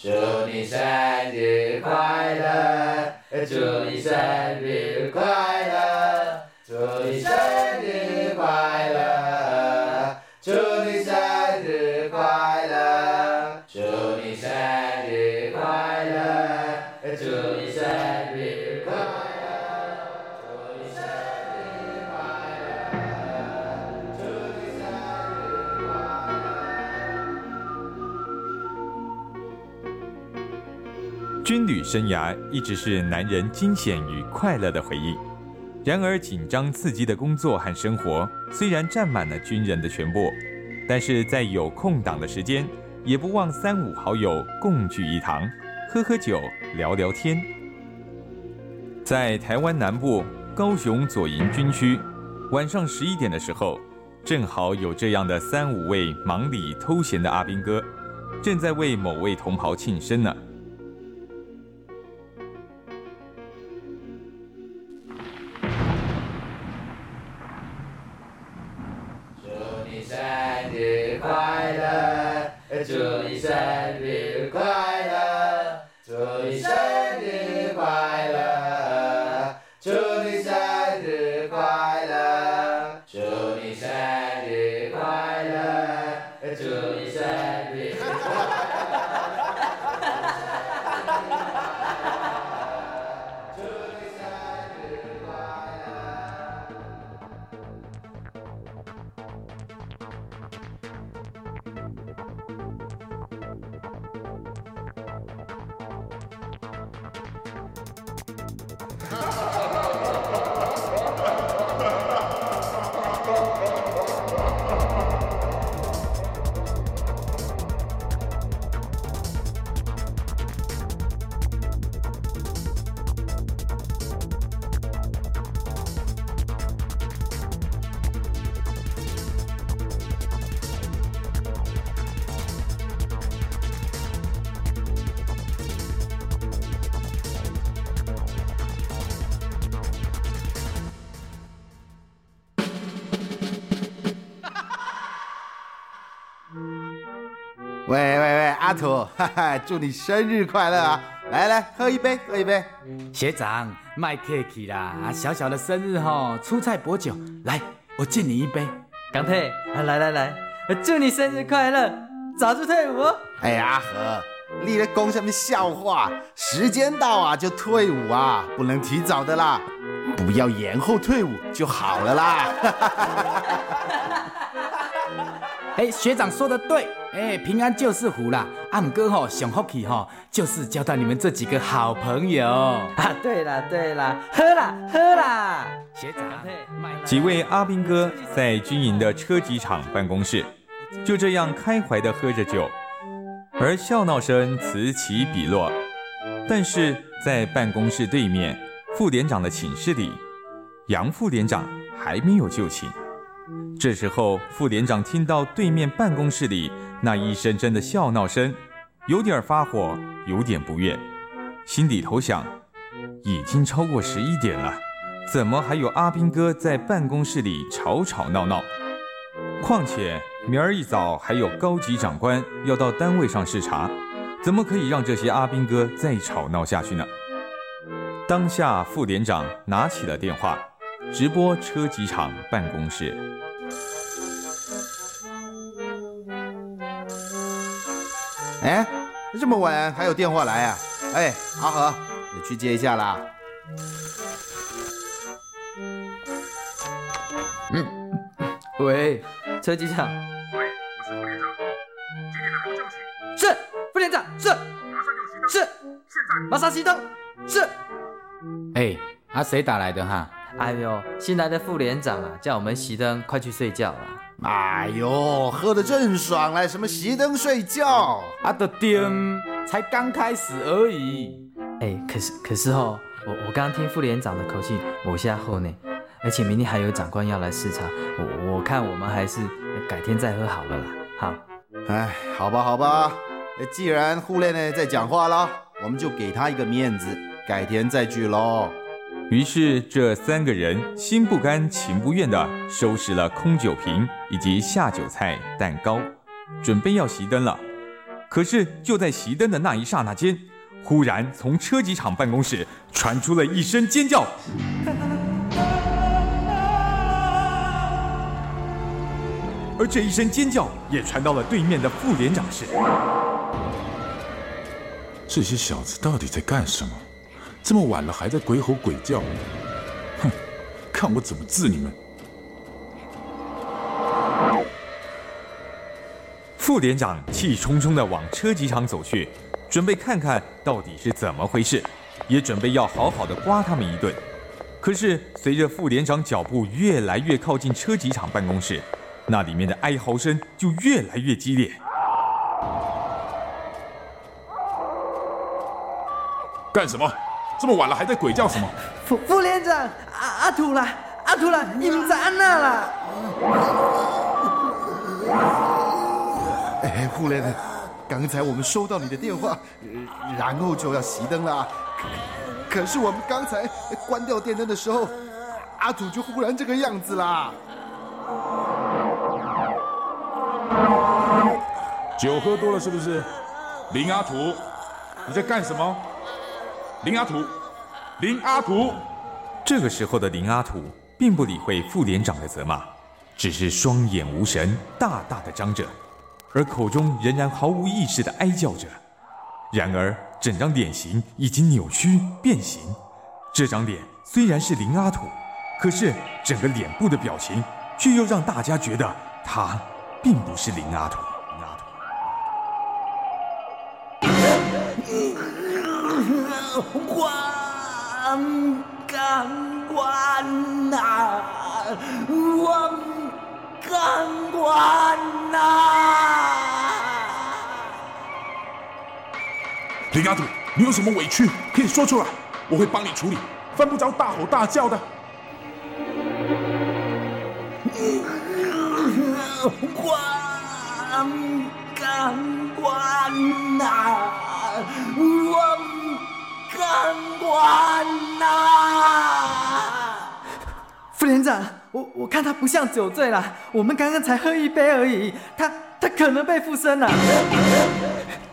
祝你生日快乐，祝你生日快乐，祝你生军旅生涯一直是男人惊险与快乐的回忆。然而，紧张刺激的工作和生活虽然占满了军人的全部，但是在有空档的时间，也不忘三五好友共聚一堂，喝喝酒，聊聊天。在台湾南部高雄左营军区，晚上十一点的时候，正好有这样的三五位忙里偷闲的阿兵哥，正在为某位同袍庆生呢。日快乐，祝你生日快乐，嗯 喂喂喂，阿土，哈哈，祝你生日快乐啊！来来，喝一杯，喝一杯。学长，卖客气啦，啊，小小的生日吼，出菜薄酒，来，我敬你一杯。港退，啊来来来，祝你生日快乐，早日退伍哦。哎呀，阿和，你在讲什么笑话？时间到啊就退伍啊，不能提早的啦，不要延后退伍就好了啦。哎，学长说的对，哎，平安就是福啦。阿姆哥吼，想福气吼，就是交到你们这几个好朋友。啊，对啦对啦，喝啦喝啦。学长，几位阿兵哥在军营的车机厂办公室，就这样开怀的喝着酒，而笑闹声此起彼落。但是在办公室对面副连长的寝室里，杨副连长还没有就寝。这时候，副连长听到对面办公室里那一声声的笑闹声，有点发火，有点不悦，心里头想：已经超过十一点了。怎么还有阿兵哥在办公室里吵吵闹闹？况且明儿一早还有高级长官要到单位上视察，怎么可以让这些阿兵哥再吵闹下去呢？当下副连长拿起了电话，直播车机厂办公室。哎，这么晚还有电话来啊？哎，阿和，你去接一下啦。嗯喂，车机厂。喂，我是副连长，今天的还不就寝？是副连长，是马上熄灯！是，现在！马上熄灯。是。哎，啊，谁打来的哈？哎呦，新来的副连长啊，叫我们熄灯，快去睡觉了。哎呦，喝得正爽嘞，什么熄灯睡觉？啊的丁，才刚开始而已。哎，可是可是哦，我我刚刚听副连长的口气，我下后呢，而且明天还有长官要来视察，我我看我们还是改天再喝好了啦。好，哎，好吧，好吧，呃既然护练呢在讲话了，我们就给他一个面子，改天再聚喽。于是，这三个人心不甘情不愿地收拾了空酒瓶以及下酒菜、蛋糕，准备要熄灯了。可是就在熄灯的那一刹那间，忽然从车机厂办公室传出了一声尖叫，而这一声尖叫也传到了对面的副连长室。这些小子到底在干什么？这么晚了还在鬼吼鬼叫，哼！看我怎么治你们！副连长气冲冲地往车机厂走去，准备看看到底是怎么回事，也准备要好好的刮他们一顿。可是随着副连长脚步越来越靠近车机厂办公室，那里面的哀嚎声就越来越激烈。干什么？这么晚了还在鬼叫什么？副副连长，阿阿土啦，阿土啦，你们在安那啦？哎，副连长，刚才我们收到你的电话，呃然后就要熄灯了可是我们刚才关掉电灯的时候，阿土就忽然这个样子啦。酒喝多了是不是？林阿土，你在干什么？林阿土，林阿土，这个时候的林阿土并不理会副连长的责骂，只是双眼无神，大大的张着，而口中仍然毫无意识的哀叫着。然而，整张脸型已经扭曲变形。这张脸虽然是林阿土，可是整个脸部的表情却又让大家觉得他并不是林阿土。关干关呐，我干关呐。林阿土，你有什么委屈可以说出来，我会帮你处理，犯不着大吼大叫的。关干关呐，我干关呐。副连长，我我看他不像酒醉了，我们刚刚才喝一杯而已，他他可能被附身了。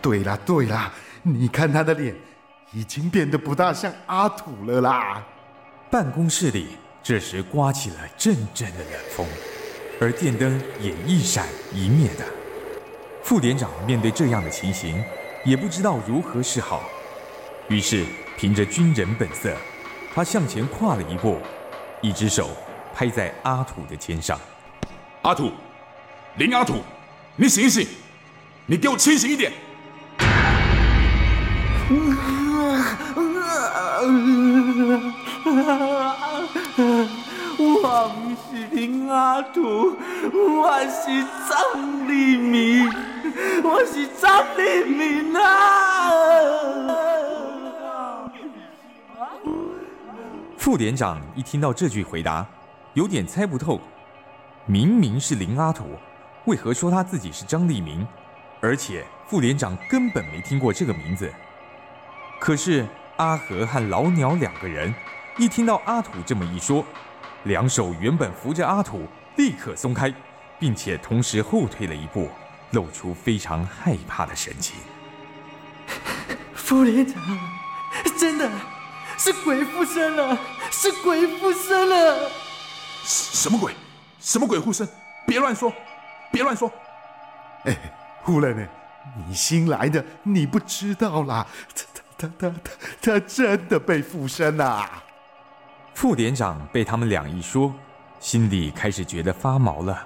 对啦对啦，你看他的脸，已经变得不大像阿土了啦。办公室里这时刮起了阵阵的冷风，而电灯也一闪一灭的。副连长面对这样的情形，也不知道如何是好，于是凭着军人本色，他向前跨了一步，一只手拍在阿土的肩上。阿土，林阿土，你醒一醒，你给我清醒一点！我不是林阿土，我是张立明，我是张立明啊！副连长一听到这句回答，有点猜不透，明明是林阿土，为何说他自己是张立明？而且副连长根本没听过这个名字。可是阿和和老鸟两个人一听到阿土这么一说，两手原本扶着阿土，立刻松开，并且同时后退了一步，露出非常害怕的神情。副连长，真的是鬼附身了，是鬼附身了！什么鬼？什么鬼附身？别乱说，别乱说！哎，胡人呢？你新来的，你不知道啦。他他他他他真的被附身啦！副连长被他们俩一说，心里开始觉得发毛了，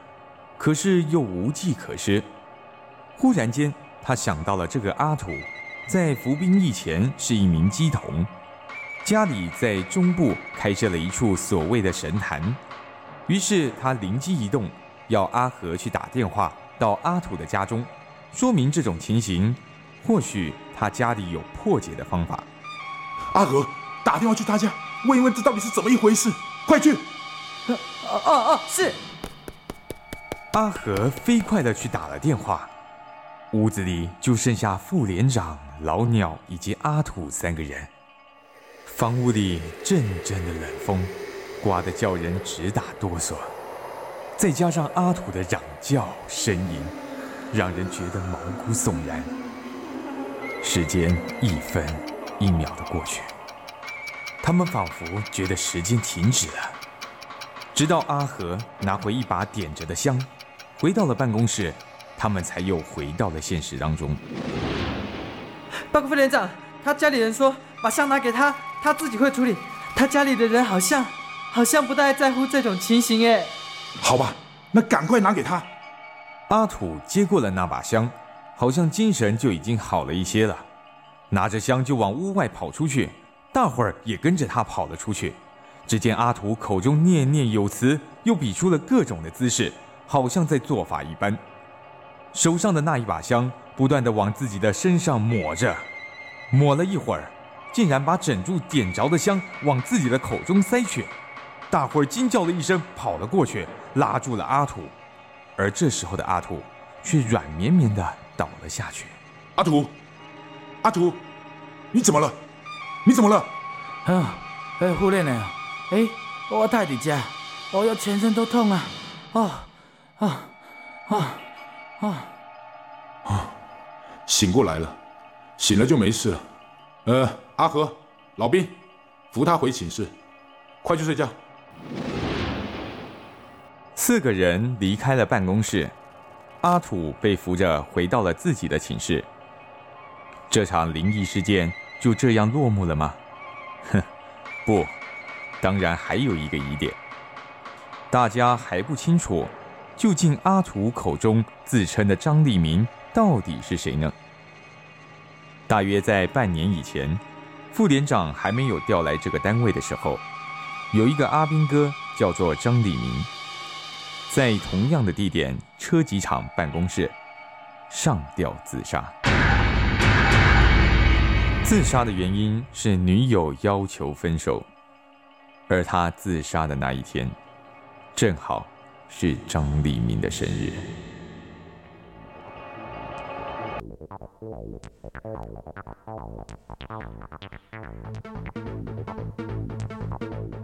可是又无计可施。忽然间，他想到了这个阿土，在服兵役前是一名鸡童，家里在中部开设了一处所谓的神坛。于是他灵机一动，要阿和去打电话到阿土的家中，说明这种情形，或许他家里有破解的方法。阿和，打电话去他家，问一问这到底是怎么一回事，快去！哦哦哦，是。阿和飞快地去打了电话，屋子里就剩下副连长、老鸟以及阿土三个人。房屋里阵阵的冷风，刮得叫人直打哆嗦，再加上阿土的嚷叫呻吟，让人觉得毛骨悚然。时间一分一秒的过去，他们仿佛觉得时间停止了。直到阿和拿回一把点着的香，回到了办公室，他们才又回到了现实当中。报告副连长，他家里人说把香拿给他，他自己会处理。他家里的人好像好像不太在乎这种情形哎。好吧，那赶快拿给他。阿土接过了那把香，好像精神就已经好了一些了，拿着香就往屋外跑出去，大伙儿也跟着他跑了出去。只见阿土口中念念有词，又比出了各种的姿势，好像在做法一般。手上的那一把香不断的往自己的身上抹着，抹了一会儿，竟然把整柱点着的香往自己的口中塞去。大伙儿惊叫了一声，跑了过去，拉住了阿土。而这时候的阿土却软绵绵的倒了下去。阿土，阿土，你怎么了？你怎么了？啊，哎，胡练呢？哎，我太底家，我要全身都痛啊！啊啊啊啊啊！醒过来了，醒了就没事了。呃，阿和，老兵，扶他回寝室，快去睡觉。四个人离开了办公室，阿土被扶着回到了自己的寝室。这场灵异事件就这样落幕了吗？哼，不，当然还有一个疑点，大家还不清楚，究竟阿土口中自称的张立明到底是谁呢？大约在半年以前，副连长还没有调来这个单位的时候，有一个阿兵哥叫做张立明。在同样的地点，车机厂办公室上吊自杀。自杀的原因是女友要求分手，而他自杀的那一天，正好是张立明的生日。Thank you.